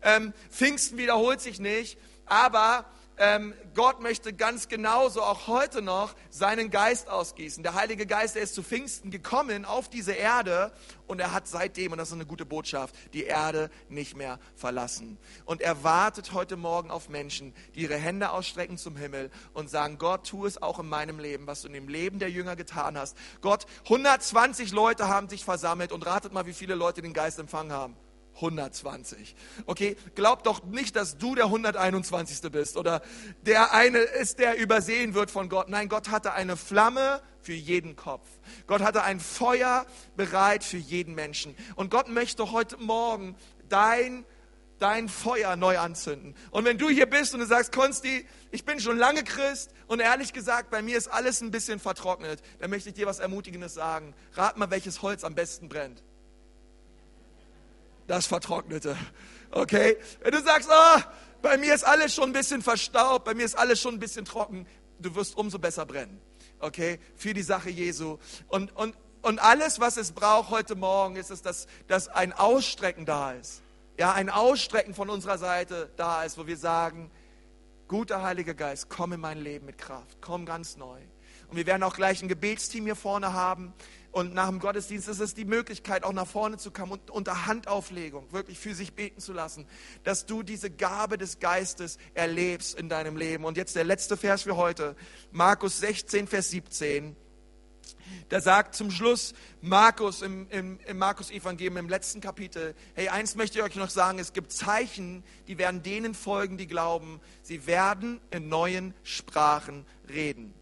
Ähm, Pfingsten wiederholt sich nicht, aber ähm, Gott möchte ganz genauso auch heute noch seinen Geist ausgießen. Der Heilige Geist, der ist zu Pfingsten gekommen auf diese Erde und er hat seitdem, und das ist eine gute Botschaft, die Erde nicht mehr verlassen. Und er wartet heute Morgen auf Menschen, die ihre Hände ausstrecken zum Himmel und sagen, Gott, tu es auch in meinem Leben, was du in dem Leben der Jünger getan hast. Gott, 120 Leute haben sich versammelt und ratet mal, wie viele Leute den Geist empfangen haben. 120. Okay, glaub doch nicht, dass du der 121. bist oder der eine ist, der übersehen wird von Gott. Nein, Gott hatte eine Flamme für jeden Kopf. Gott hatte ein Feuer bereit für jeden Menschen. Und Gott möchte heute Morgen dein dein Feuer neu anzünden. Und wenn du hier bist und du sagst, Konsti, ich bin schon lange Christ und ehrlich gesagt, bei mir ist alles ein bisschen vertrocknet, dann möchte ich dir was Ermutigendes sagen. Rat mal, welches Holz am besten brennt das Vertrocknete. Okay? Wenn du sagst, oh, bei mir ist alles schon ein bisschen verstaubt, bei mir ist alles schon ein bisschen trocken, du wirst umso besser brennen. Okay? Für die Sache Jesu. Und, und, und alles, was es braucht heute Morgen, ist es, dass, dass ein Ausstrecken da ist. Ja, ein Ausstrecken von unserer Seite da ist, wo wir sagen, guter Heiliger Geist, komm in mein Leben mit Kraft, komm ganz neu. Und wir werden auch gleich ein Gebetsteam hier vorne haben, und nach dem Gottesdienst ist es die Möglichkeit, auch nach vorne zu kommen und unter Handauflegung wirklich für sich beten zu lassen, dass du diese Gabe des Geistes erlebst in deinem Leben. Und jetzt der letzte Vers für heute, Markus 16, Vers 17. Da sagt zum Schluss Markus im, im, im Markus-Evangelium im letzten Kapitel, hey, eins möchte ich euch noch sagen, es gibt Zeichen, die werden denen folgen, die glauben, sie werden in neuen Sprachen reden.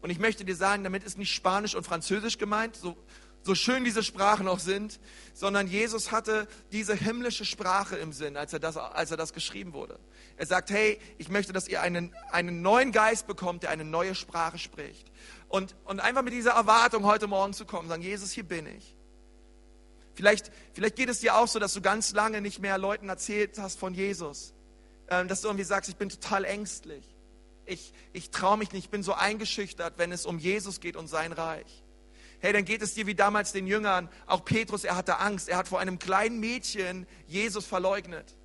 Und ich möchte dir sagen, damit ist nicht Spanisch und Französisch gemeint, so, so schön diese Sprachen auch sind, sondern Jesus hatte diese himmlische Sprache im Sinn, als er das, als er das geschrieben wurde. Er sagt, hey, ich möchte, dass ihr einen, einen neuen Geist bekommt, der eine neue Sprache spricht. Und, und einfach mit dieser Erwartung heute Morgen zu kommen, sagen, Jesus, hier bin ich. Vielleicht, vielleicht geht es dir auch so, dass du ganz lange nicht mehr Leuten erzählt hast von Jesus. Ähm, dass du irgendwie sagst, ich bin total ängstlich ich, ich traue mich nicht, ich bin so eingeschüchtert, wenn es um Jesus geht und sein Reich. Hey, dann geht es dir wie damals den Jüngern. Auch Petrus, er hatte Angst. Er hat vor einem kleinen Mädchen Jesus verleugnet.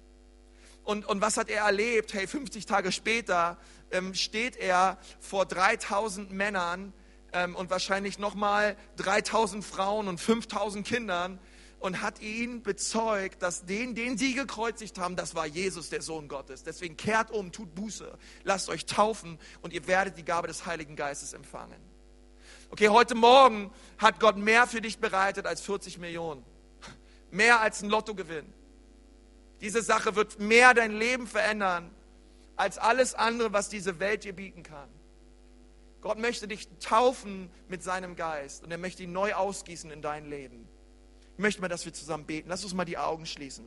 Und, und was hat er erlebt? Hey, 50 Tage später ähm, steht er vor 3000 Männern ähm, und wahrscheinlich nochmal 3000 Frauen und 5000 Kindern und hat ihn bezeugt, dass den, den sie gekreuzigt haben, das war Jesus, der Sohn Gottes. Deswegen kehrt um, tut Buße, lasst euch taufen und ihr werdet die Gabe des Heiligen Geistes empfangen. Okay, heute Morgen hat Gott mehr für dich bereitet als 40 Millionen. Mehr als ein Lottogewinn. Diese Sache wird mehr dein Leben verändern als alles andere, was diese Welt dir bieten kann. Gott möchte dich taufen mit seinem Geist und er möchte ihn neu ausgießen in dein Leben. Ich möchte mal, dass wir zusammen beten. Lass uns mal die Augen schließen.